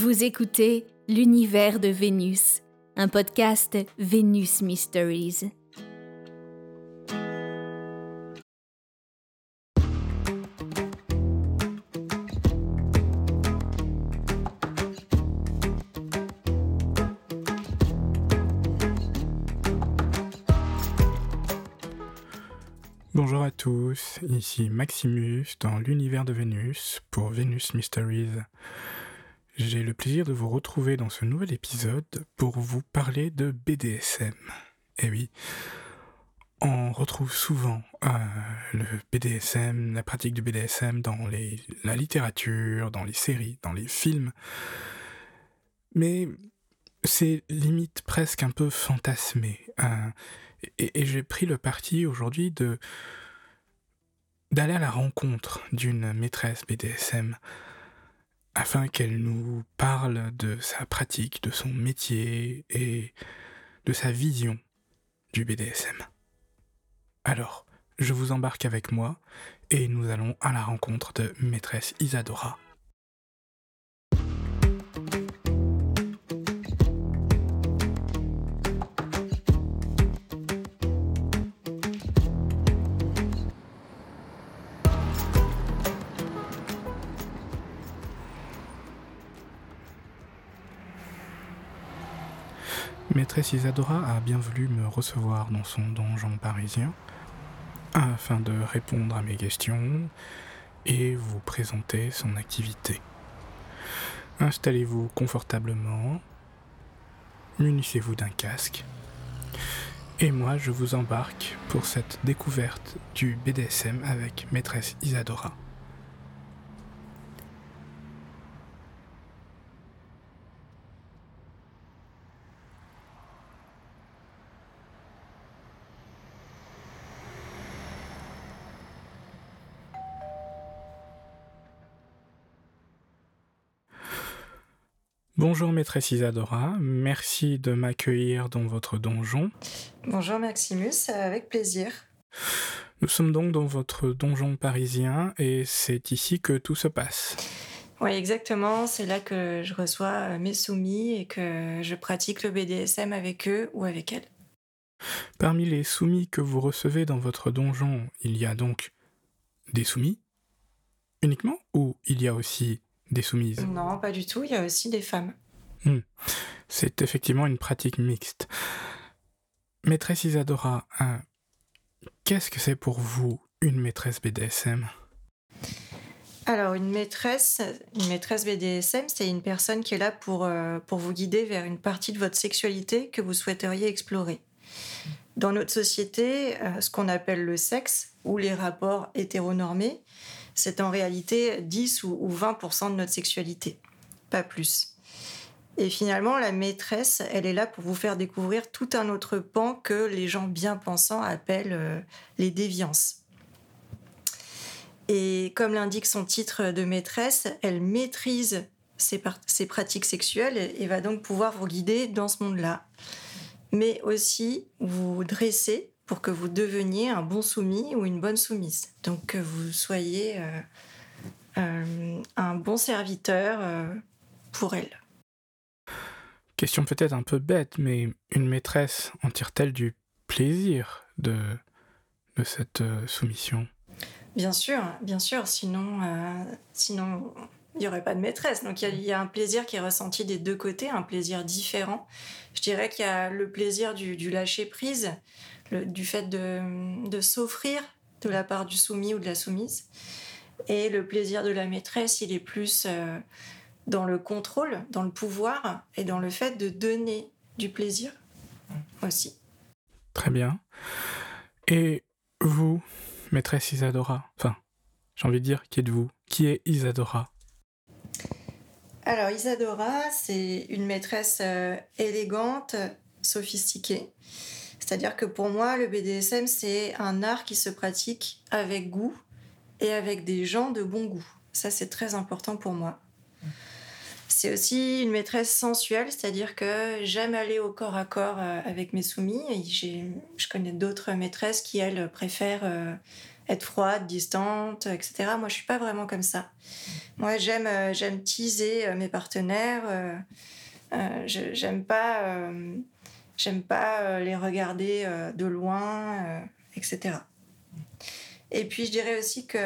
Vous écoutez L'univers de Vénus, un podcast Vénus Mysteries. Bonjour à tous, ici Maximus dans l'univers de Vénus pour Vénus Mysteries. J'ai le plaisir de vous retrouver dans ce nouvel épisode pour vous parler de BDSM. Eh oui, on retrouve souvent euh, le BDSM, la pratique du BDSM dans les, la littérature, dans les séries, dans les films. Mais c'est limite presque un peu fantasmé. Hein. et, et j'ai pris le parti aujourd'hui de d'aller à la rencontre d'une maîtresse BDSM afin qu'elle nous parle de sa pratique, de son métier et de sa vision du BDSM. Alors, je vous embarque avec moi et nous allons à la rencontre de maîtresse Isadora. Maîtresse Isadora a bien voulu me recevoir dans son donjon parisien afin de répondre à mes questions et vous présenter son activité. Installez-vous confortablement, munissez-vous d'un casque, et moi je vous embarque pour cette découverte du BDSM avec maîtresse Isadora. Bonjour maîtresse Isadora, merci de m'accueillir dans votre donjon. Bonjour Maximus, avec plaisir. Nous sommes donc dans votre donjon parisien et c'est ici que tout se passe. Oui, exactement, c'est là que je reçois mes soumis et que je pratique le BDSM avec eux ou avec elles. Parmi les soumis que vous recevez dans votre donjon, il y a donc des soumis uniquement ou il y a aussi des soumises Non, pas du tout, il y a aussi des femmes. Hmm. C'est effectivement une pratique mixte. Maîtresse Isadora, hein, qu'est-ce que c'est pour vous une maîtresse BDSM alors, une maîtresse, une maîtresse BDSM, c'est une personne qui est là pour, euh, pour vous guider vers une partie de votre sexualité que vous souhaiteriez explorer. Dans notre société, euh, ce qu'on appelle le sexe ou les rapports hétéronormés, c'est en réalité 10 ou 20% de notre sexualité, pas plus. Et finalement, la maîtresse, elle est là pour vous faire découvrir tout un autre pan que les gens bien pensants appellent euh, les déviances. Et comme l'indique son titre de maîtresse, elle maîtrise ses, pratiques sexuelles et, va donc pouvoir vous guider dans ce monde-là. Mais aussi vous dresser pour que vous deveniez un bon soumis ou une bonne soumise. Donc que vous soyez euh, euh, un bon serviteur pour elle. Question peut-être un peu bête, mais une maîtresse en tire-t-elle du plaisir de, de cette euh, soumission? Bien sûr, bien sûr, sinon, euh, sinon il n'y aurait pas de maîtresse. Donc il y, a un plaisir qui est ressenti des deux côtés, un plaisir différent. Je dirais qu'il y a le plaisir du, lâcher-prise, du fait de, de s'offrir de la part du soumis ou de la soumise. Et le plaisir de la maîtresse, il est plus... Euh, dans le contrôle, dans le pouvoir et dans le fait de donner du plaisir aussi. Très bien. Et vous, maîtresse Isadora, enfin, j'ai envie de dire, qui êtes-vous? Qui est Isadora? Alors, Isadora, c'est une maîtresse euh, élégante, sophistiquée. C'est-à-dire que pour moi, le BDSM, c'est un art qui se pratique avec goût et avec des gens de bon goût. Ça, c'est très important pour moi. C'est aussi une maîtresse sensuelle, c'est-à-dire que j'aime aller au corps à corps euh, avec mes soumis. Et je connais d'autres maîtresses qui, elles, préfèrent euh, être froide, distante, etc. Moi, je suis pas vraiment comme ça. Moi, j'aime euh, j'aime teaser mes partenaires. Euh, j'aime pas j'aime pas les regarder de loin, etc. Et puis, je dirais aussi que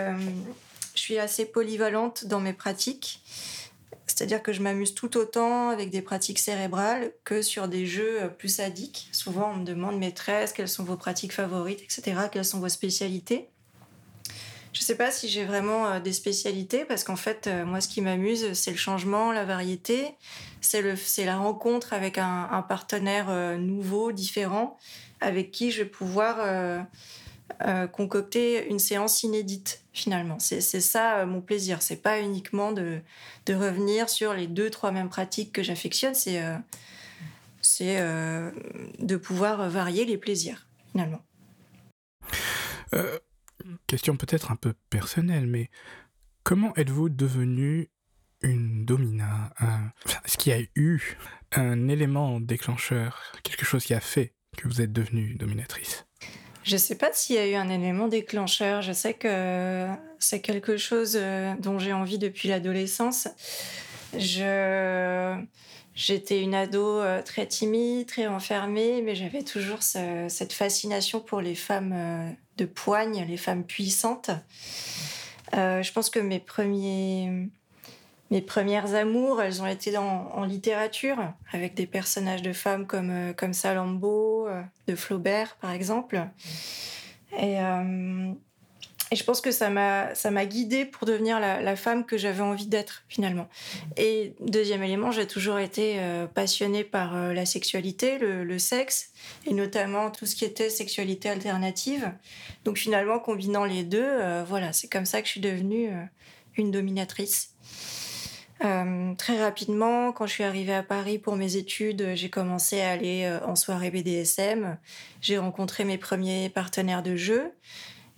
je suis assez polyvalente dans mes pratiques. C'est-à-dire que je m'amuse tout autant avec des pratiques cérébrales que sur des jeux plus sadiques. Souvent, on me demande, maîtresse, quelles sont vos pratiques favorites, etc., quelles sont vos spécialités? Je ne sais pas si j'ai vraiment euh, des spécialités parce qu'en fait, euh, moi, ce qui m'amuse, c'est le changement, la variété, c'est la rencontre avec un, partenaire euh, nouveau, différent, avec qui je vais pouvoir concocter une séance inédite finalement. C'est ça mon plaisir. C'est pas uniquement de, de, revenir sur les deux, trois mêmes pratiques que j'affectionne, c'est c'est de pouvoir varier les plaisirs finalement. Question peut-être un peu personnelle, mais comment êtes-vous devenue une domina Est-ce qu'il y a eu un élément déclencheur, quelque chose qui a fait que vous êtes devenue dominatrice? Je ne sais pas s'il y a eu un élément déclencheur. Je sais que c'est quelque chose euh, dont j'ai envie depuis l'adolescence. Je J'étais une ado euh, très timide, très enfermée, mais j'avais toujours cette fascination pour les femmes euh, de les femmes puissantes. Euh, je pense que mes premiers, premières amours, elles ont été en littérature, avec des personnages de femmes comme, comme Salambo, de Flaubert, par exemple. Et et je pense que ça m'a, ça m'a guidée pour devenir la, femme que j'avais envie d'être finalement. Et deuxième élément, j'ai toujours été euh, passionnée par euh, la sexualité, le, sexe, et notamment tout ce qui était sexualité alternative. Donc finalement, combinant les deux, euh, voilà, c'est comme ça que je suis devenue une dominatrice. très rapidement, quand je suis arrivée à Paris pour mes études, j'ai commencé à aller en soirée BDSM. J'ai rencontré mes premiers partenaires de jeu.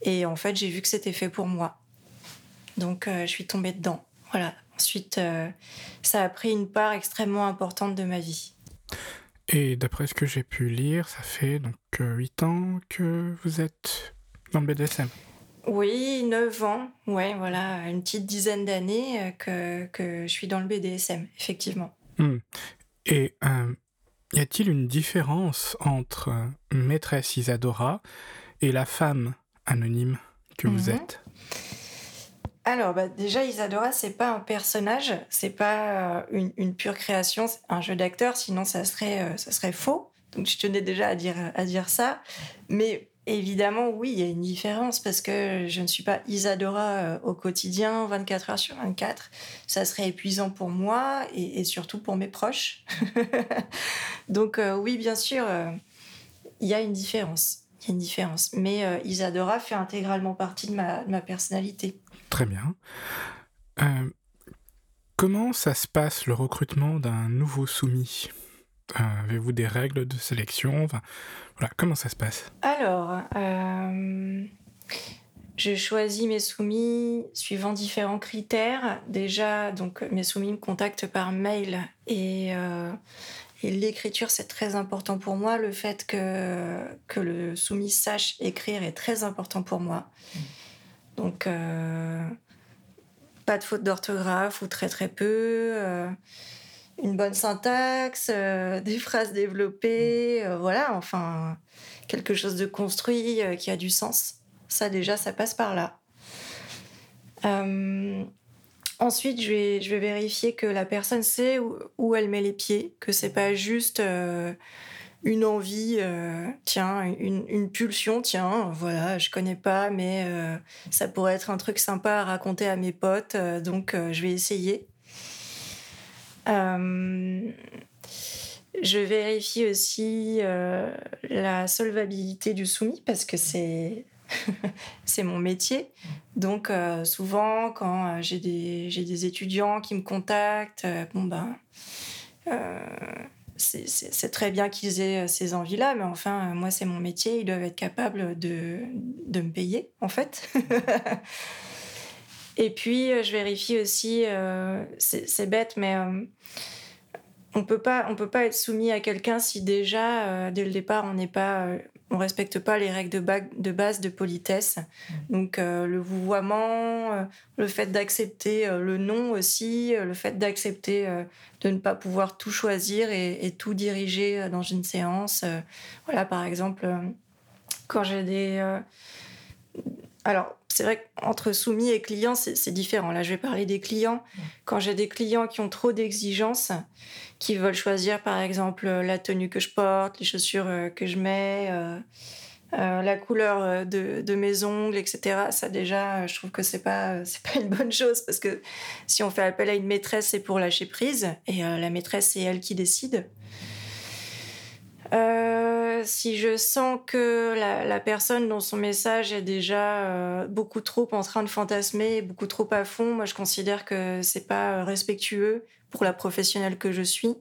Et en fait, j'ai vu que c'était fait pour moi. Donc, euh, je suis tombée dedans. Voilà. Ensuite, euh, ça a pris une part extrêmement importante de ma vie. Et d'après ce que j'ai pu lire, ça fait donc 8 euh, ans que vous êtes dans le BDSM Oui, 9 ans. Ouais, voilà, une petite dizaine d'années que, que, je suis dans le BDSM, effectivement. Hmm. Et y a-t-il une différence entre maîtresse Isadora et la femme anonyme que vous mhm. êtes alors, bah, déjà, Isadora, c'est pas un personnage, c'est pas euh, une, pure création, c'est un jeu d'acteur, sinon ça serait, euh, ça serait faux. Donc, je tenais déjà à dire, à dire ça. Mais évidemment, oui, il y a une différence parce que je ne suis pas Isadora euh, au quotidien, 24 heures sur 24. Ça serait épuisant pour moi et, surtout pour mes proches. Donc, oui, bien sûr, il y a une différence y a une différence. Mais euh, Isadora fait intégralement partie de ma, ma personnalité. Très bien. Euh, comment ça se passe le recrutement d'un nouveau soumis? Euh, Avez-vous des règles de sélection? Voilà, Comment ça se passe? Alors, je choisis mes soumis suivant différents critères. Déjà, donc mes soumis me contactent par mail et et l'écriture, c'est très important pour moi. Le fait que, que le soumis sache écrire est très important pour moi. Donc, euh, pas de faute d'orthographe ou très très peu. Euh, une bonne syntaxe, euh, des phrases développées, voilà, enfin, quelque chose de construit qui a du sens. Ça, déjà, ça passe par là. Ensuite, je vais, vérifier que la personne sait où, elle met les pieds, que c'est pas juste euh, une envie, euh, tiens, une, pulsion, tiens, voilà, je connais pas, mais euh, ça pourrait être un truc sympa à raconter à mes potes, donc je vais essayer. je vérifie aussi la solvabilité du soumis parce que c'est c'est mon métier. Donc euh, souvent, quand euh, j'ai des, des, étudiants qui me contactent, euh, bon ben, c'est très bien qu'ils aient ces envies-là, mais enfin, moi, c'est mon métier, ils doivent être capables de, de me payer, en fait. Et puis, je vérifie aussi, c'est bête, mais on peut pas on peut pas être soumis à quelqu'un si déjà dès le départ on n'est pas on respecte pas les règles de, base de politesse. Donc le vouvoiement, le fait d'accepter le non aussi, le fait d'accepter de ne pas pouvoir tout choisir et, et tout diriger dans une séance. voilà, par exemple, quand j'ai des alors, c'est vrai qu'entre soumis et clients, c'est différent. Là, je vais parler des clients. Quand j'ai des clients qui ont trop d'exigences, qui veulent choisir, par exemple, la tenue que je porte, les chaussures euh, que je mets, euh, euh, la couleur de, mes ongles, etc. Ça, déjà, je trouve que c'est pas, pas une bonne chose parce que si on fait appel à une maîtresse, c'est pour lâcher prise et la maîtresse, c'est elle qui décide. Euh, si je sens que la, personne dans son message est déjà euh, beaucoup trop en train de fantasmer, beaucoup trop à fond, moi je considère que c'est pas respectueux pour la professionnelle que je suis.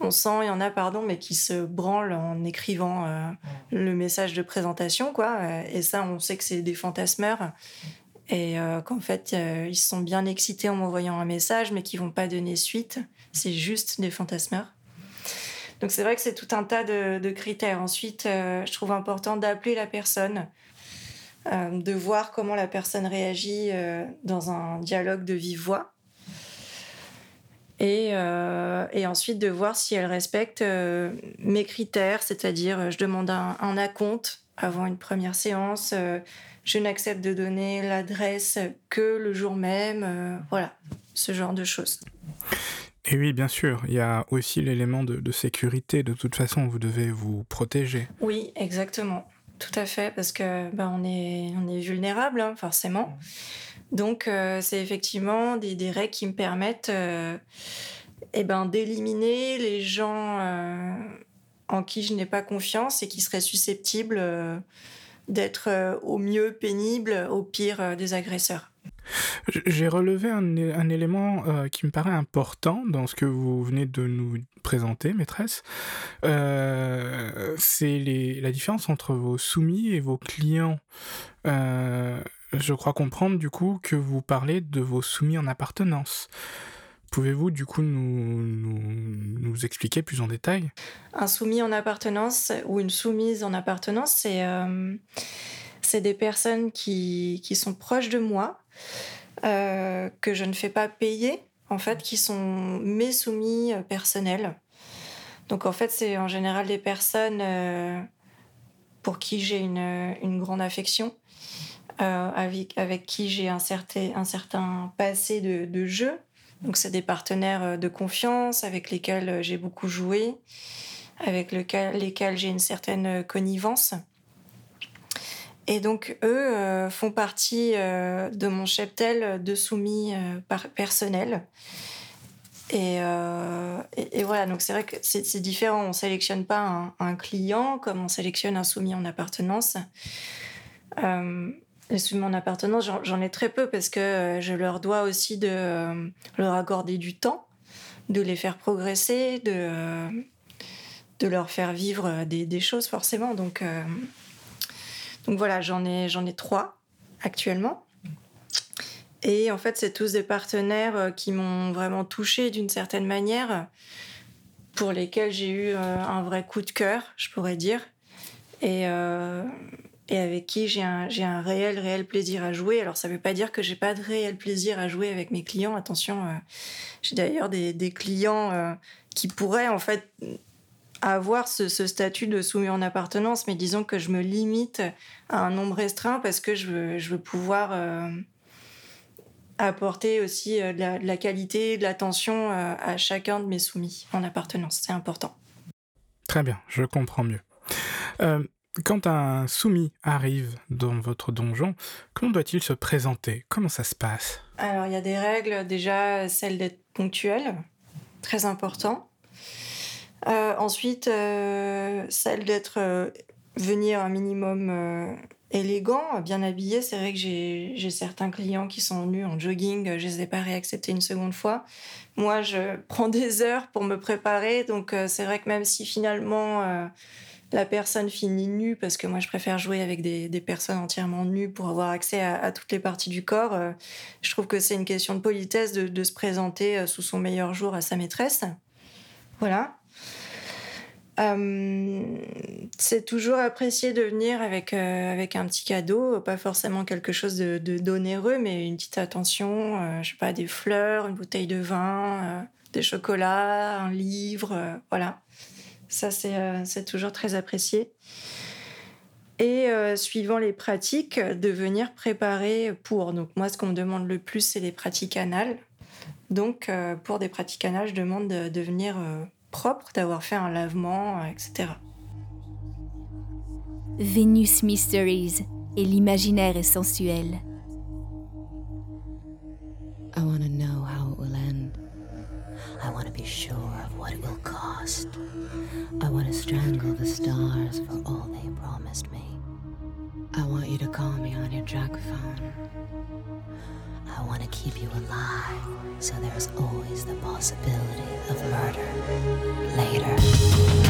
On sent, il y en a, pardon, mais qui se branlent en écrivant euh, le message de présentation, quoi. Et ça, on sait que c'est des fantasmeurs. Et qu'en fait, ils sont bien excités en m'envoyant un message, mais qui vont pas donner suite. C'est juste des fantasmeurs. Donc c'est vrai que c'est tout un tas de, critères. Ensuite, euh, je trouve important d'appeler la personne, euh, de voir comment la personne réagit euh, dans un dialogue de vive voix. Et, ensuite de voir si elle respecte mes critères, c'est-à-dire je demande un, un acompte avant une première séance, je n'accepte de donner l'adresse que le jour même, voilà, ce genre de choses. Et oui, bien sûr, il y a aussi l'élément de, sécurité. De toute façon, vous devez vous protéger. Oui, exactement. Tout à fait, parce que ben, on, est, on est vulnérable, hein, forcément. Donc, euh, c'est effectivement des, des, règles qui me permettent euh, eh ben, d'éliminer les gens euh, en qui je n'ai pas confiance et qui seraient susceptibles d'être au mieux pénibles, au pire des agresseurs. J'ai relevé un, élément euh, qui me paraît important dans ce que vous venez de nous présenter, maîtresse. Euh, c'est la différence entre vos soumis et vos clients. Euh, je crois comprendre du coup que vous parlez de vos soumis en appartenance. Pouvez-vous du coup nous, expliquer plus en détail? Un soumis en appartenance ou une soumise en appartenance, c'est des personnes qui, sont proches de moi, euh, que je ne fais pas payer, en fait, qui sont mes soumis euh, personnels. Donc en fait, c'est en général des personnes euh, pour qui j'ai une, une, grande affection, avec, avec qui j'ai un certain, un certain passé de, de jeu. Donc c'est des partenaires de confiance avec lesquels j'ai beaucoup joué, avec lesquels j'ai une certaine connivence. Et donc, eux euh, font partie euh, de mon cheptel de soumis euh, personnels. Et, et, voilà, donc c'est vrai que c'est différent. On ne sélectionne pas un, client comme on sélectionne un soumis en appartenance. les soumis en appartenance, j'en ai très peu parce que je leur dois aussi de leur accorder du temps, de les faire progresser, de, de leur faire vivre des, des choses forcément. Donc donc voilà, j'en ai, j'en ai trois actuellement. Et en fait, c'est tous des partenaires euh, qui m'ont vraiment touché d'une certaine manière, pour lesquels j'ai eu euh, un vrai coup de cœur, je pourrais dire. Et, euh, et avec qui j'ai un, j'ai un réel, réel plaisir à jouer. Alors, ça ne veut pas dire que j'ai pas de réel plaisir à jouer avec mes clients. Attention, j'ai d'ailleurs des, des clients qui pourraient en fait avoir ce, statut de soumis en appartenance, mais disons que je me limite à un nombre restreint parce que je veux, je veux pouvoir euh, apporter aussi euh, de, la, qualité, de l'attention euh, à chacun de mes soumis en appartenance. C'est important. Très bien, je comprends mieux. quand un soumis arrive dans votre donjon, comment doit-il se présenter? Comment ça se passe? Alors, il y a des règles, déjà celle d'être ponctuel, très important. Euh, ensuite, euh, celle d'être euh, venir un minimum élégant, bien habillé. C'est vrai que j'ai certains clients qui sont venus en jogging, je les ai pas réacceptés une seconde fois. Moi, je prends des heures pour me préparer, donc c'est vrai que même si finalement la personne finit nue, parce que moi je préfère jouer avec des, personnes entièrement nues pour avoir accès à, toutes les parties du corps, je trouve que c'est une question de politesse de se présenter sous son meilleur jour à sa maîtresse. Voilà. Euh, c'est toujours apprécié de venir avec, euh, avec un petit cadeau, pas forcément quelque chose de, d'onéreux, mais une petite attention, euh, je sais pas, des fleurs, une bouteille de vin, euh, des chocolats, un livre, voilà. Ça, c'est, c'est toujours très apprécié. Et suivant les pratiques, de venir préparer pour. Donc, moi, ce qu'on me demande le plus, c'est les pratiques anales. Donc, pour des pratiques anales, je demande de, de venir propre, d'avoir fait un lavement, etc. Venus Mysteries et l'imaginaire est sensuel. I want to know how it will end. I want to be sure of what it will cost. I want to strangle the stars for all they promised me. I want you to call me on your drug phone. I want to keep you alive, so there's always the possibility of murder later.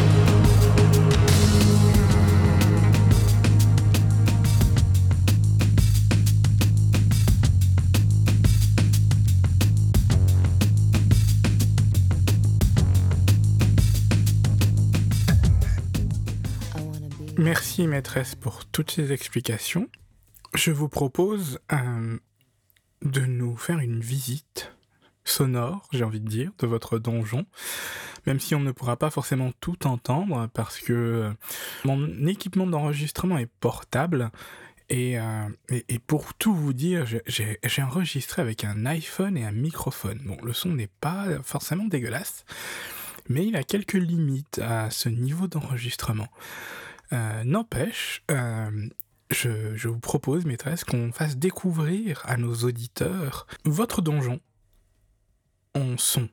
Merci maîtresse pour toutes ces explications. Je vous propose euh, de nous faire une visite sonore, j'ai envie de dire, de votre donjon, même si on ne pourra pas forcément tout entendre parce que euh, mon équipement d'enregistrement est portable et, euh, et, pour tout vous dire, j'ai enregistré avec un iPhone et un microphone. Bon, le son n'est pas forcément dégueulasse, mais il a quelques limites à ce niveau d'enregistrement. Euh, n'empêche, euh, je, vous propose, maîtresse, qu'on fasse découvrir à nos auditeurs votre donjon en son.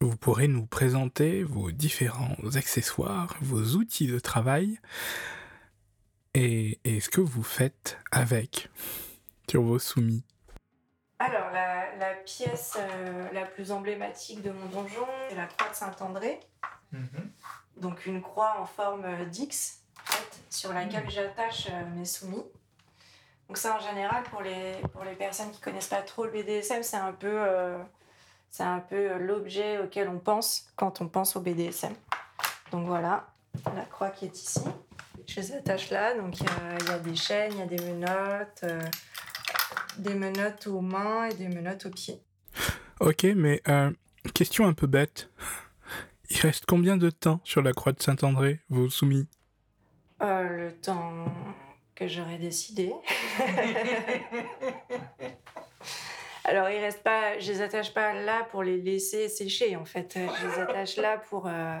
Vous pourrez nous présenter vos différents accessoires, vos outils de travail et, ce que vous faites avec sur vos soumis. Alors, la, pièce euh, la plus emblématique de mon donjon, c'est la croix de Saint-André. Mhm donc une croix en forme d'X sur laquelle j'attache euh, mes soumis. Donc ça en général pour les, pour les personnes qui connaissent pas trop le BDSM, c'est un peu, euh, c'est un peu l'objet auquel on pense quand on pense au BDSM. Donc voilà, la croix qui est ici. Je les attache là, donc il y, a des chaînes, il y a des menottes, euh, des menottes aux mains et des menottes aux pieds. Ok, mais question un peu bête. Il reste combien de temps sur la croix de Saint-André, vos soumis euh, Le temps que j'aurais décidé. Alors, il reste pas, je les attache pas là pour les laisser sécher, en fait. Je les attache là pour, euh,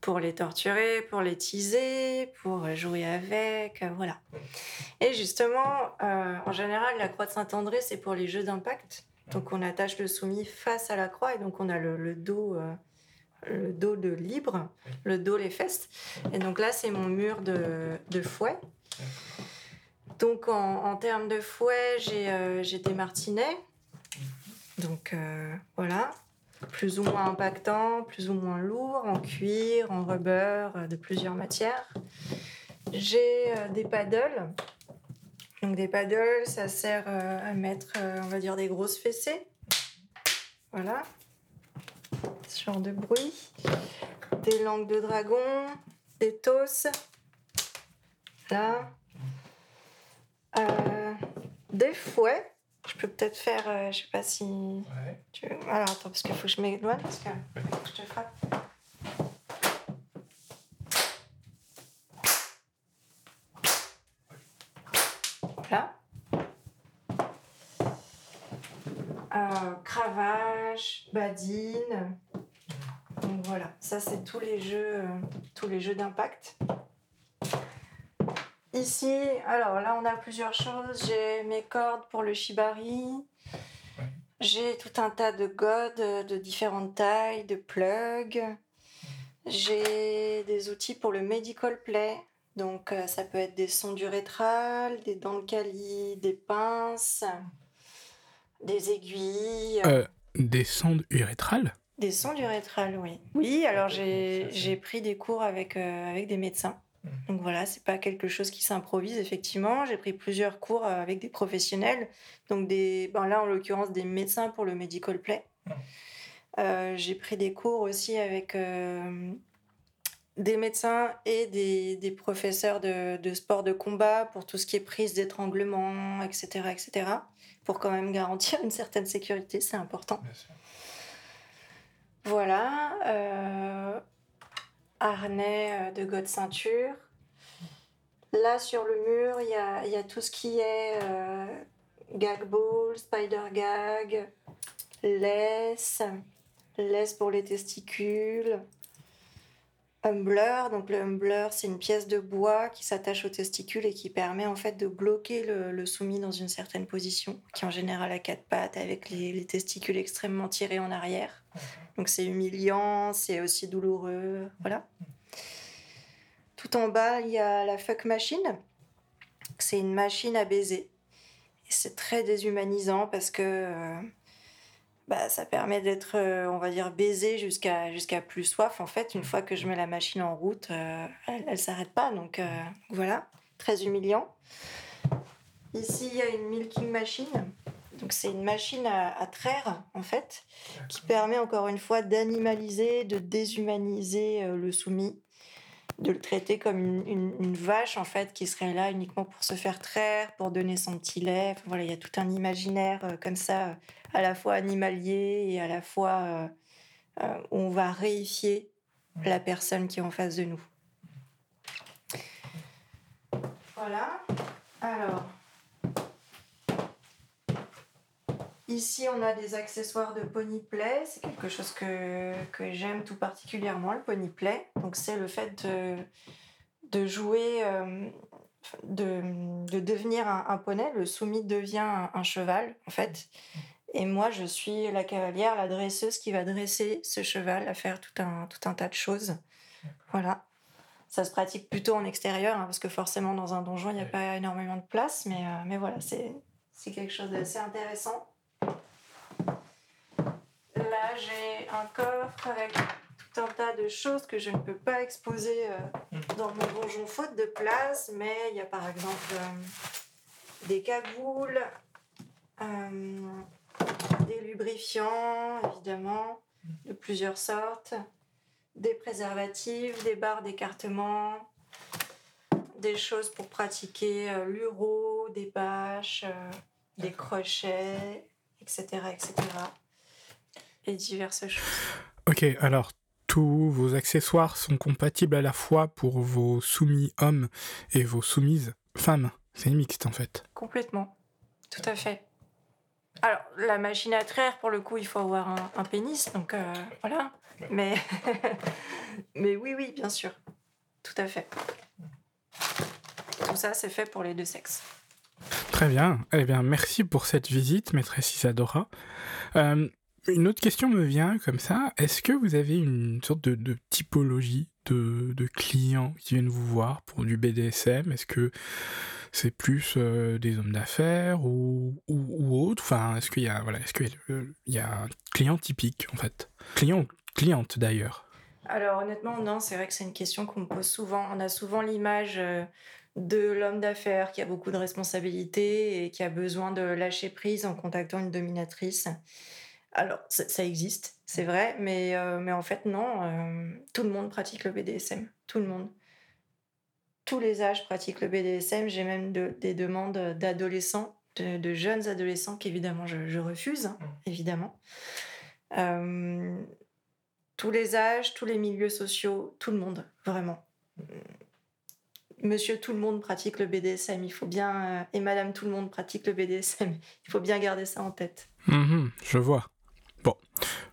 pour les torturer, pour les teaser, pour jouer avec, euh, voilà. Et justement, en général, la croix de Saint-André, c'est pour les jeux d'impact. Donc, on attache le soumis face à la croix et donc on a le, le dos le dos de libre, le dos, les fesses. Et donc là, c'est mon mur de, de fouet. Donc en, en, termes de fouet, j'ai euh, des martinets. Donc euh, voilà, plus ou moins impactant, plus ou moins lourd, en cuir, en rubber, euh, de plusieurs matières. J'ai des paddles. Donc des paddles, ça sert à mettre, on va dire, des grosses fessées. Voilà ce genre de bruit. Des langues de dragon, des tos. Là. Euh, des fouets. Je peux peut-être faire, euh, je sais pas si. Ouais. Tu Alors attends, parce qu'il faut que je m'éloigne, parce que je te frappe. Voilà. Euh, cravache, badine. Donc voilà, ça c'est tous les jeux, euh, tous les jeux d'impact. Ici, alors là on a plusieurs choses. J'ai mes cordes pour le shibari. J'ai tout un tas de godes de différentes tailles, de plugs. J'ai des outils pour le medical play. Donc euh, ça peut être des sondes urétrales, des dents de cali, des pinces, des aiguilles. Euh, des sondes urétrales des sondes urétrales, oui. Oui, alors j'ai pris des cours avec, euh, avec des médecins. Mmh. Donc voilà, c'est pas quelque chose qui s'improvise, effectivement. J'ai pris plusieurs cours euh, avec des professionnels. Donc des, ben là, en l'occurrence, des médecins pour le medical play. Mmh. Euh, j'ai pris des cours aussi avec des médecins et des, des professeurs de, de, sport de combat pour tout ce qui est prise d'étranglement, etc., etc., pour quand même garantir une certaine sécurité, c'est important. Voilà. Euh, harnais euh, de god ceinture. Là, sur le mur, il y a, y a, tout ce qui est euh, gag ball, spider gag, laisse, laisse pour les testicules, humbler. Donc le humbler, c'est une pièce de bois qui s'attache aux testicules et qui permet en fait de bloquer le, soumis dans une certaine position, qui en général a quatre pattes avec les, testicules extrêmement tirés en arrière. Donc c'est humiliant, c'est aussi douloureux, voilà. Tout en bas, il y a la fuck machine. C'est une machine à baiser. Et c'est très déshumanisant parce que euh, bah, ça permet d'être, euh, on va dire, baisé jusqu'à jusqu'à plus soif. En fait, une fois que je mets la machine en route, euh, elle, ne s'arrête pas. Donc euh, voilà, très humiliant. Ici, il y a une milking machine. Donc c'est une machine à, traire, en fait, qui permet encore une fois d'animaliser, de déshumaniser le soumis de le traiter comme une, vache en fait qui serait là uniquement pour se faire traire, pour donner son petit lait. voilà, il y a tout un imaginaire comme ça à la fois animalier et à la fois euh, euh, on va réifier la personne qui est en face de nous. Voilà. Alors, ici on a des accessoires de pony play. C'est quelque chose que, que j'aime tout particulièrement, le pony play. Donc c'est le fait de, de jouer, euh, de, de, devenir un, poney. Le soumis devient un, un, cheval en fait. Et moi, je suis la cavalière, la dresseuse qui va dresser ce cheval à faire tout un, tout un tas de choses. Voilà. Ça se pratique plutôt en extérieur, hein, parce que forcément, dans un donjon, il n'y a pas énormément de place. Mais, euh, mais voilà, c'est quelque chose d'assez intéressant. Là, j'ai un coffre avec tout un tas de choses que je ne peux pas exposer euh, mm. dans mon donjon faute de place. Mais il y a par exemple euh, des cagoules des lubrifiants, évidemment, de plusieurs sortes, des préservatifs, des barres d'écartement, des choses pour pratiquer euh, l'uro, des bâches, euh, des crochets, etc., etc. Et diverses choses. Ok, alors tous vos accessoires sont compatibles à la fois pour vos soumis hommes et vos soumises femmes. C'est mixte en fait. Complètement. Tout à fait. Alors, la machine à traire, pour le coup, il faut avoir un, pénis, donc euh, voilà. Mais, mais oui, oui, bien sûr. Tout à fait. Tout ça, c'est fait pour les deux sexes. Très bien. Eh bien, merci pour cette visite, maîtresse Isadora. Euh, une autre question me vient comme ça. Est-ce que vous avez une sorte de, typologie de, clients qui viennent vous voir pour du BDSM Est-ce que c'est plus euh, des hommes d'affaires ou, autre Enfin, est-ce qu'il y a voilà, est-ce qu'il y, a un client typique en fait? Client cliente d'ailleurs? Alors honnêtement, non. C'est vrai que c'est une question qu'on me pose souvent. On a souvent l'image. Euh, de l'homme d'affaires qui a beaucoup de responsabilités et qui a besoin de lâcher prise en contactant une dominatrice. Alors, ça, existe, c'est vrai, mais, euh, mais en fait, non. Euh, tout le monde pratique le BDSM. Tout le monde. Tous les âges pratiquent le BDSM. J'ai même des demandes d'adolescents, de, jeunes adolescents qu'évidemment je, refuse, hein, mmh. évidemment. Euh, tous les âges, tous les milieux sociaux, tout le monde, vraiment. Monsieur tout le monde pratique le BDSM, il faut bien, et Madame tout le monde pratique le BDSM, il faut bien garder ça en tête. Mmh je vois. Bon,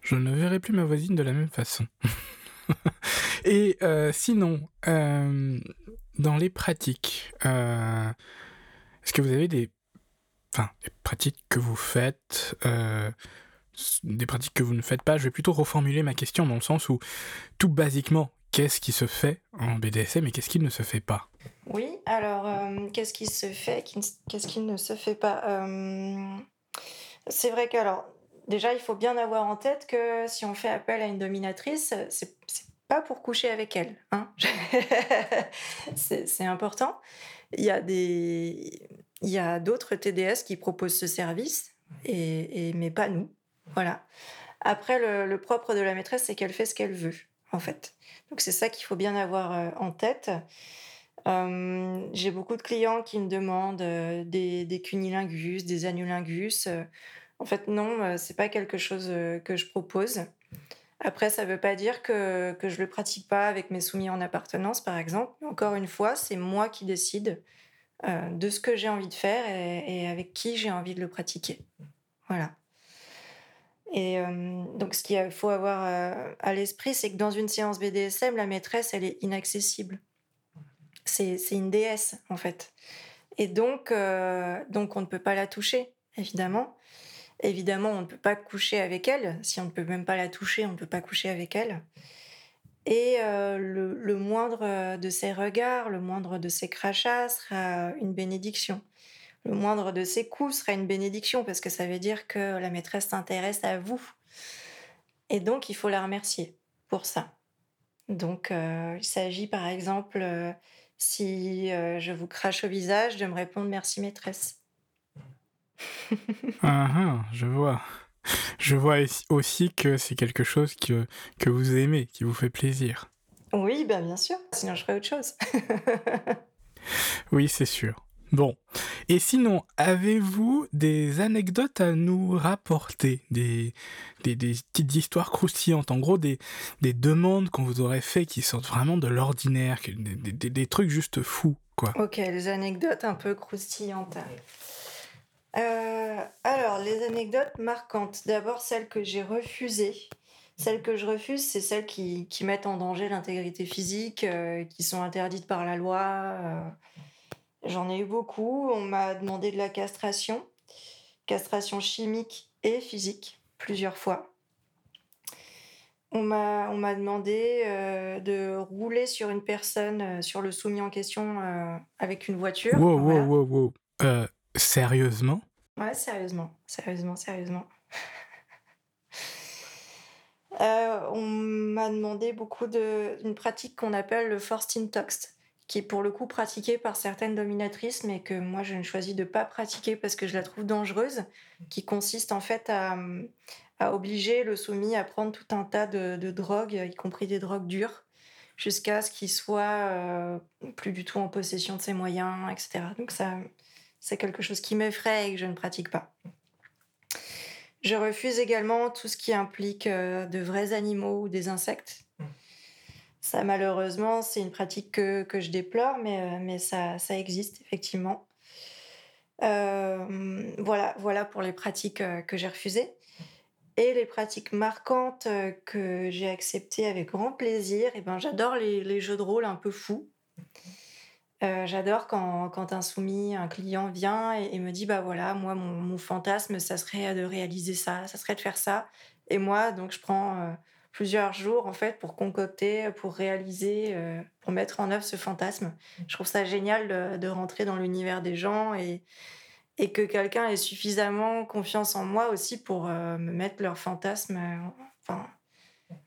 je ne verrai plus ma voisine de la même façon. Et euh, sinon, euh, dans les pratiques, euh, est-ce que vous avez des, des pratiques que vous faites, des pratiques que vous ne faites pas? Je vais plutôt reformuler ma question dans le sens où, tout basiquement, qu'est-ce qui se fait en BDSM et qu'est-ce qui ne se fait pas? Oui, alors, qu'est-ce qui se fait, qu'est-ce qui ne se fait pas? C'est vrai que, alors, Déjà, il faut bien avoir en tête que si on fait appel à une dominatrice, c'est pas pour coucher avec elle. Hein c'est important. Il y a d'autres TDS qui proposent ce service, et, mais pas nous. Voilà. Après, le, propre de la maîtresse, c'est qu'elle fait ce qu'elle veut. en fait. Donc c'est ça qu'il faut bien avoir en tête. J'ai beaucoup de clients qui me demandent des, des, cunilingus, des anulingus. En fait, non, c'est pas quelque chose que je propose. Après, ça ne veut pas dire que, que je ne le pratique pas avec mes soumis en appartenance, par exemple. Encore une fois, c'est moi qui décide euh, de ce que j'ai envie de faire et, avec qui j'ai envie de le pratiquer. Voilà. Et euh, donc, ce qu'il faut avoir euh, à l'esprit, c'est que dans une séance BDSM, la maîtresse, elle est inaccessible. C'est une déesse, en fait. Et donc, donc, on ne peut pas la toucher, évidemment. Évidemment, on ne peut pas coucher avec elle. Si on ne peut même pas la toucher, on ne peut pas coucher avec elle. Et euh, le, moindre de ses regards, le moindre de ses crachats sera une bénédiction. Le moindre de ses coups sera une bénédiction parce que ça veut dire que la maîtresse s'intéresse à vous. Et donc, il faut la remercier pour ça. Donc, euh, il s'agit par exemple, euh, si je vous crache au visage, de me répondre merci maîtresse. ah, ah, je vois. Je vois aussi que c'est quelque chose que, que vous aimez, qui vous fait plaisir. Oui, ben bien sûr. Sinon, je ferais autre chose. oui, c'est sûr. Bon. Et sinon, avez-vous des anecdotes à nous rapporter? Des, des, petites histoires croustillantes En gros, des, des demandes qu'on vous aurait fait qui sortent vraiment de l'ordinaire, des, des, trucs juste fous, quoi. Ok, des anecdotes un peu croustillantes. Euh, alors, les anecdotes marquantes. D'abord, celles que j'ai refusées. Celles que je refuse, c'est celles qui, qui, mettent en danger l'intégrité physique, euh, qui sont interdites par la loi. Euh. J'en ai eu beaucoup. On m'a demandé de la castration, castration chimique et physique, plusieurs fois. On m'a, on m'a demandé de rouler sur une personne, sur le soumis en question, avec une voiture. Wow, wow, wow, wow. Sérieusement? Ouais, sérieusement, sérieusement, sérieusement. Euh, on m'a demandé beaucoup d'une pratique qu'on appelle le forced intox, qui est pour le coup pratiquée par certaines dominatrices, mais que moi je ne choisis de pas pratiquer parce que je la trouve dangereuse, qui consiste en fait à, obliger le soumis à prendre tout un tas de, de drogues, y compris des drogues dures, jusqu'à ce qu'il soit euh, plus du tout en possession de ses moyens, etc. Donc ça, c'est quelque chose qui m'effraie et que je ne pratique pas. Je refuse également tout ce qui implique euh, de vrais animaux ou des insectes. Ça, malheureusement, c'est une pratique que, je déplore, mais, euh, ça, existe effectivement. Euh, voilà, pour les pratiques que j'ai refusées. Et les pratiques marquantes que j'ai acceptées avec grand plaisir, eh ben, j'adore les, jeux de rôle un peu fous. Euh, j'adore quand, quand, un soumis, un client vient et, me dit bah voilà, moi mon, fantasme, ça serait de réaliser ça, ça serait de faire ça. Et moi, donc je prends euh, plusieurs jours en fait pour concocter, pour réaliser, euh, pour mettre en œuvre ce fantasme. Je trouve ça génial de, rentrer dans l'univers des gens et, et que quelqu'un ait suffisamment confiance en moi aussi pour me mettre leur fantasme, enfin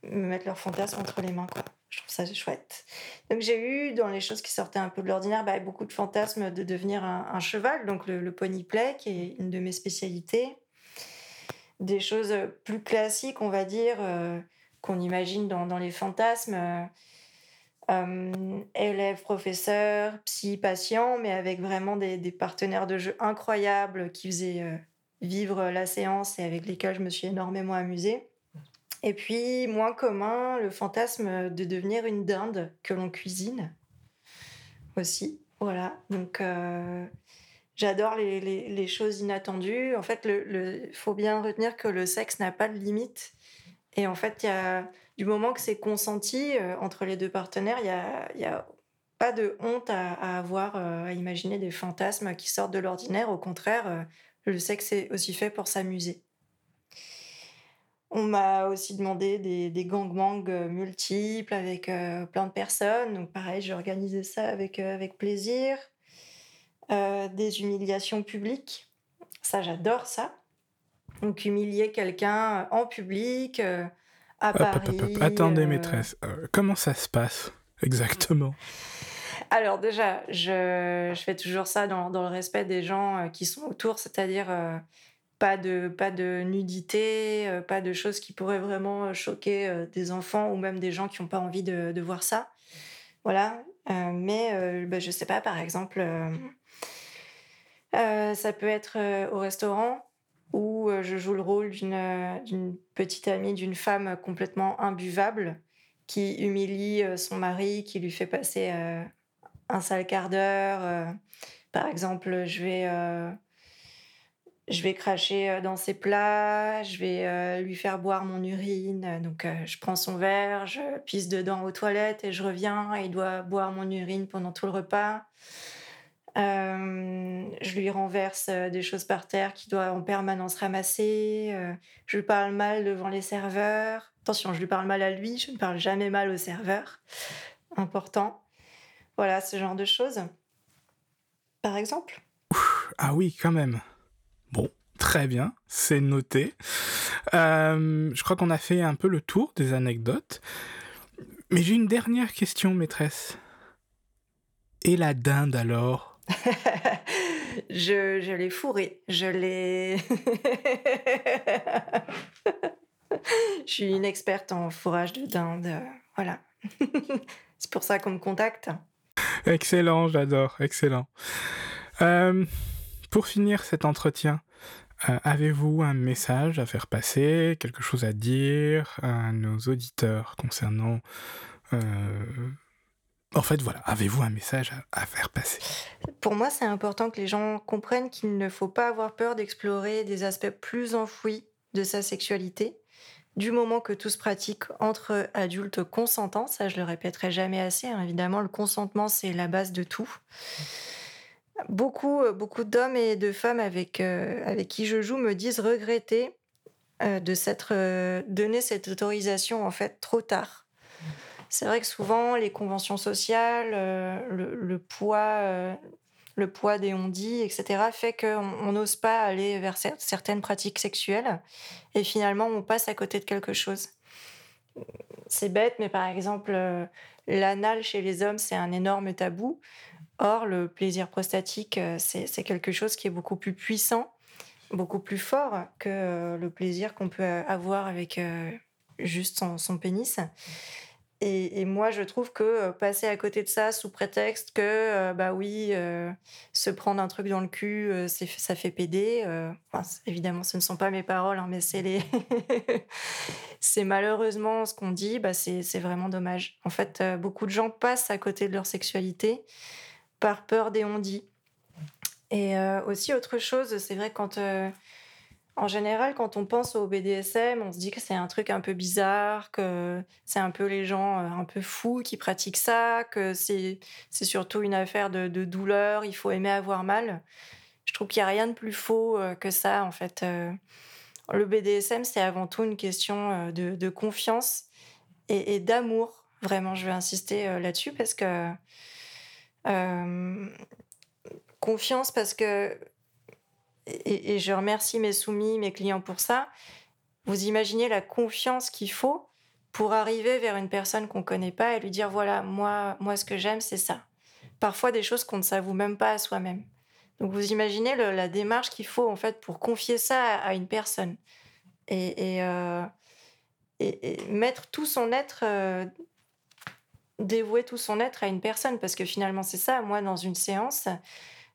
me mettre leur fantasme entre les mains quoi je trouve ça chouette. Donc j'ai eu dans les choses qui sortaient un peu de l'ordinaire bah, beaucoup de fantasmes de devenir un, cheval, donc le, pony play qui est une de mes spécialités. Des choses plus classiques, on va dire, euh, qu'on imagine dans, les fantasmes. Euh, euh, élève, professeur, psy, patient, mais avec vraiment des, des, partenaires de jeu incroyables qui faisaient vivre la séance et avec lesquels je me suis énormément amusée. Et puis, moins commun, le fantasme de devenir une dinde que l'on cuisine aussi. Voilà, donc euh, j'adore les, choses inattendues. En fait, il faut bien retenir que le sexe n'a pas de limite. Et en fait, du moment que c'est consenti euh, entre les deux partenaires, il n'y a, y a pas de honte à, à avoir, euh, à imaginer des fantasmes qui sortent de l'ordinaire. Au contraire, le sexe est aussi fait pour s'amuser. On m'a aussi demandé des, des gangbangs euh, multiples avec euh, plein de personnes. Donc pareil, j'ai organisé ça avec, euh, avec plaisir. des humiliations publiques. Ça, j'adore ça. Donc humilier quelqu'un en public, à Paris. Attendez, maîtresse. comment ça se passe exactement? Alors déjà, je, je, fais toujours ça dans, dans, le respect des gens qui sont autour, c'est-à-dire pas de, pas de nudité, pas de choses qui pourraient vraiment choquer des enfants ou même des gens qui n'ont pas envie de, voir ça. Voilà. mais bah, je sais pas, par exemple, ça peut être au restaurant où je joue le rôle d'une petite amie d'une femme complètement imbuvable qui humilie son mari, qui lui fait passer un sale quart d'heure. par exemple, je vais je vais cracher euh, dans ses plats, je vais euh, lui faire boire mon urine. Donc, euh, je prends son verre, je pisse dedans aux toilettes et je reviens. Et il doit boire mon urine pendant tout le repas. je lui renverse des choses par terre qu'il doit en permanence ramasser. je lui parle mal devant les serveurs. Attention, je lui parle mal à lui, je ne parle jamais mal aux serveurs. Important. Voilà, ce genre de choses. Par exemple. Ah oui, quand même. Bon, très bien, c'est noté. Euh, je crois qu'on a fait un peu le tour des anecdotes. Mais j'ai une dernière question, maîtresse. Et la dinde alors? Je, je l'ai fourrée. Je l'ai. je suis une experte en fourrage de dinde. Voilà. c'est pour ça qu'on me contacte. Excellent, j'adore. Excellent. Euh, pour finir cet entretien, euh, avez-vous un message à faire passer, quelque chose à dire à nos auditeurs concernant... Euh, en fait, voilà, avez-vous un message à, faire passer? Pour moi, c'est important que les gens comprennent qu'il ne faut pas avoir peur d'explorer des aspects plus enfouis de sa sexualité, du moment que tout se pratique entre adultes consentants. Ça, je le répéterai jamais assez. Hein. Évidemment, le consentement, c'est la base de tout beaucoup, euh, beaucoup d'hommes et de femmes avec, euh, avec qui je joue me disent regretter euh, de s'être donné cette autorisation en fait trop tard. C'est vrai que souvent les conventions sociales, le, poids, le poids des on-dit, etc., fait qu'on n'ose pas aller vers certaines pratiques sexuelles et finalement on passe à côté de quelque chose. C'est bête, mais par exemple, l'anal chez les hommes, c'est un énorme tabou. Or, le plaisir prostatique, euh, c'est quelque chose qui est beaucoup plus puissant, beaucoup plus fort que euh, le plaisir qu'on peut avoir avec euh, juste son, pénis. Et, moi, je trouve que passer à côté de ça sous prétexte que, bah oui, se prendre un truc dans le cul, ça fait péder. évidemment, ce ne sont pas mes paroles, hein, mais c'est malheureusement ce qu'on dit. Bah, c'est vraiment dommage. En fait, beaucoup de gens passent à côté de leur sexualité par peur des on-dit. Et euh, aussi autre chose, c'est vrai quand euh, en général quand on pense au BDSM, on se dit que c'est un truc un peu bizarre, que c'est un peu les gens euh, un peu fous qui pratiquent ça, que c'est surtout une affaire de, douleur, il faut aimer avoir mal. Je trouve qu'il n'y a rien de plus faux que ça en fait. le BDSM c'est avant tout une question de, confiance et, et d'amour. Vraiment, je vais insister là-dessus parce que euh, confiance parce que, et, je remercie mes soumis, mes clients pour ça, vous imaginez la confiance qu'il faut pour arriver vers une personne qu'on connaît pas et lui dire voilà, moi, moi ce que j'aime, c'est ça. Parfois des choses qu'on ne s'avoue même pas à soi-même. Donc vous imaginez la démarche qu'il faut en fait pour confier ça à, une personne et, euh, et, et, mettre tout son être euh, dévouer tout son être à une personne, parce que finalement c'est ça, moi dans une séance,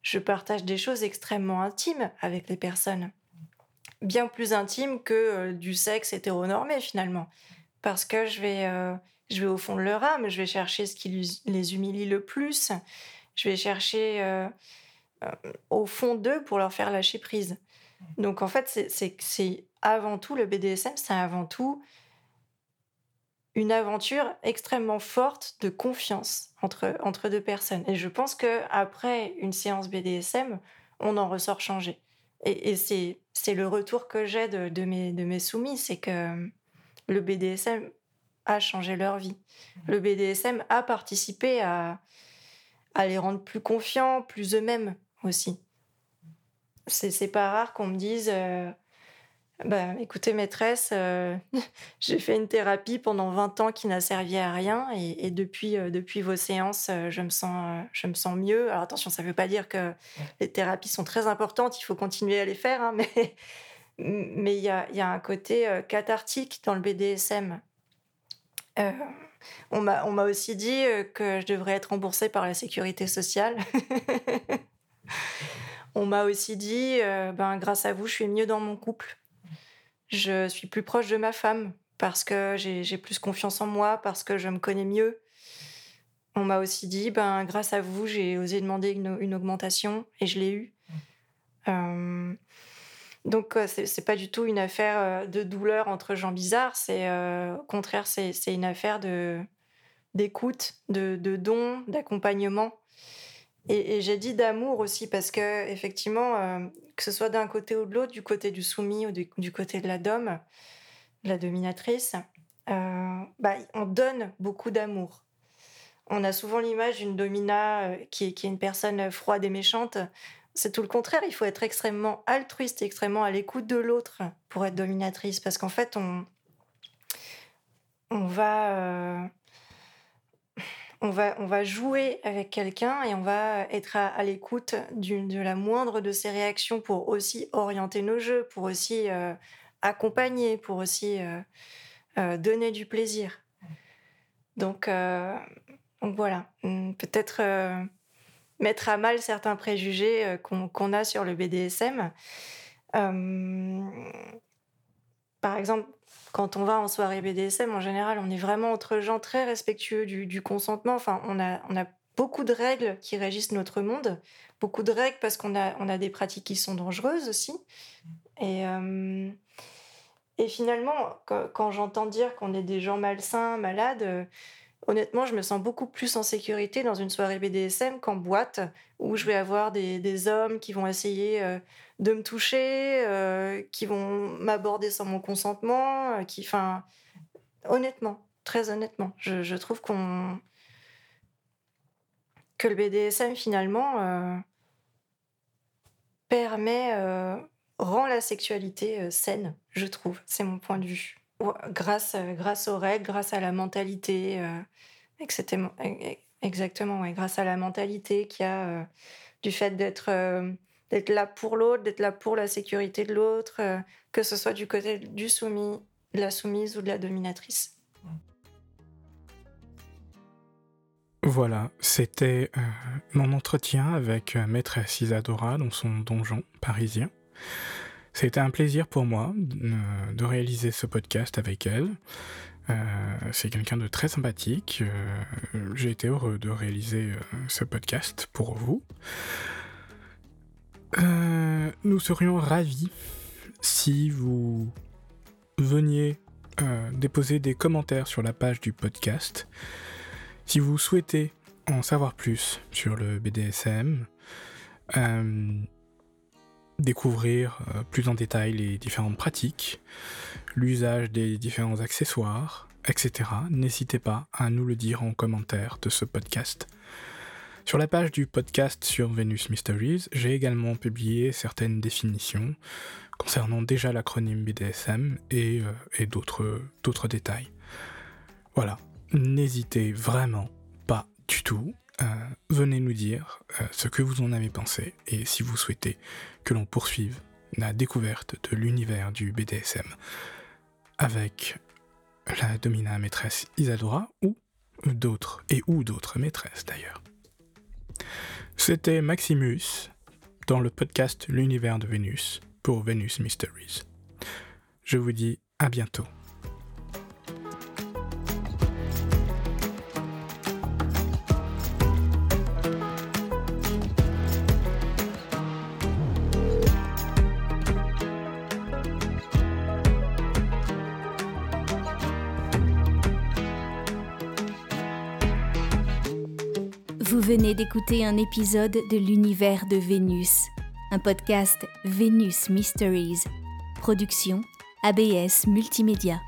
je partage des choses extrêmement intimes avec les personnes, bien plus intimes que euh, du sexe hétéronormé finalement, parce que je vais, euh, je vais au fond de leur âme, je vais chercher ce qui les humilie le plus, je vais chercher euh, au fond d'eux pour leur faire lâcher prise. Donc en fait, c'est avant tout le BDSM, c'est avant tout une aventure extrêmement forte de confiance entre, entre deux personnes. Et je pense que après une séance BDSM, on en ressort changé. Et, c'est, c'est le retour que j'ai de, de, mes, de mes soumis, c'est que le BDSM a changé leur vie. Le BDSM a participé à, à les rendre plus confiants, plus eux-mêmes aussi. C'est, c'est pas rare qu'on me dise... Euh, bah, écoutez, maîtresse, euh, j'ai fait une thérapie pendant 20 ans qui n'a servi à rien et, depuis, euh, depuis vos séances, euh, je, me sens, je me sens mieux. Alors attention, ça ne veut pas dire que les thérapies sont très importantes, il faut continuer à les faire, hein, mais, mais il y a, y a, un côté cathartique dans le BDSM. On m'a aussi dit que je devrais être remboursée par la sécurité sociale. on m'a aussi dit, ben, grâce à vous, je suis mieux dans mon couple. Je suis plus proche de ma femme parce que j'ai plus confiance en moi, parce que je me connais mieux. On m'a aussi dit, ben, grâce à vous, j'ai osé demander une, une, augmentation et je l'ai eu. Euh, donc, euh, c'est pas du tout une affaire euh, de douleur entre gens bizarres. C'est au contraire, c'est une affaire de d'écoute, de, de don, d'accompagnement. Et, j'ai dit d'amour aussi parce que effectivement, que ce soit d'un côté ou de l'autre, du côté du soumis ou du, côté de la dome, de la dominatrice, bah, on donne beaucoup d'amour. On a souvent l'image d'une domina qui, qui, est une personne froide et méchante, c'est tout le contraire. Il faut être extrêmement altruiste, extrêmement à l'écoute de l'autre pour être dominatrice. Parce qu'en fait, on, on va. Euh, on va, on va jouer avec quelqu'un et on va être à, l'écoute de la moindre de ses réactions pour aussi orienter nos jeux, pour aussi euh, accompagner, pour aussi euh, donner du plaisir. Donc, voilà, peut-être mettre à mal certains préjugés euh, qu'on a sur le BDSM. Euh, par exemple, quand on va en soirée BDSM, en général, on est vraiment entre gens très respectueux du, consentement. Enfin, on a, beaucoup de règles qui régissent notre monde, beaucoup de règles parce qu'on a, des pratiques qui sont dangereuses aussi. Et, euh, finalement, quand, quand j'entends dire qu'on est des gens malsains, malades, honnêtement, je me sens beaucoup plus en sécurité dans une soirée BDSM qu'en boîte, où je vais avoir des, hommes qui vont essayer euh, de me toucher, euh, qui vont m'aborder sans mon consentement, euh, enfin, honnêtement, très honnêtement, je, trouve qu'on que le BDSM finalement permet, rend la sexualité saine, je trouve. C'est mon point de vue grâce, euh, grâce aux règles, grâce à la mentalité, euh, exactement, exactement grâce à la mentalité qu'il y a euh, du fait d'être d'être là pour l'autre, d'être là pour la sécurité de l'autre, que ce soit du côté du soumis, de la soumise ou de la dominatrice. Voilà, c'était mon entretien avec Maîtresse Isadora dans son donjon parisien. C'était un plaisir pour moi euh, de réaliser ce podcast avec elle. Euh, c'est quelqu'un de très sympathique. Euh, j'ai été heureux de réaliser ce podcast pour vous. nous serions ravis si vous veniez déposer des commentaires sur la page du podcast. Si vous souhaitez en savoir plus sur le BDSM, découvrir euh, plus en détail les différentes pratiques, l'usage des différents accessoires, etc., n'hésitez pas à nous le dire en commentaire de ce podcast. Sur la page du podcast sur Venus Mysteries, j'ai également publié certaines définitions concernant déjà l'acronyme BDSM et, euh, et d'autres détails. Voilà, n'hésitez vraiment pas du tout euh, venez nous dire euh, ce que vous en avez pensé et si vous souhaitez que l'on poursuive la découverte de l'univers du BDSM avec la domina maîtresse Isadora ou d'autres et ou d'autres maîtresses d'ailleurs. C'était Maximus dans le podcast L'univers de Vénus pour Venus Mysteries. Je vous dis à bientôt. Un épisode de l'univers de Vénus, un podcast Vénus Mysteries, production ABS Multimédia.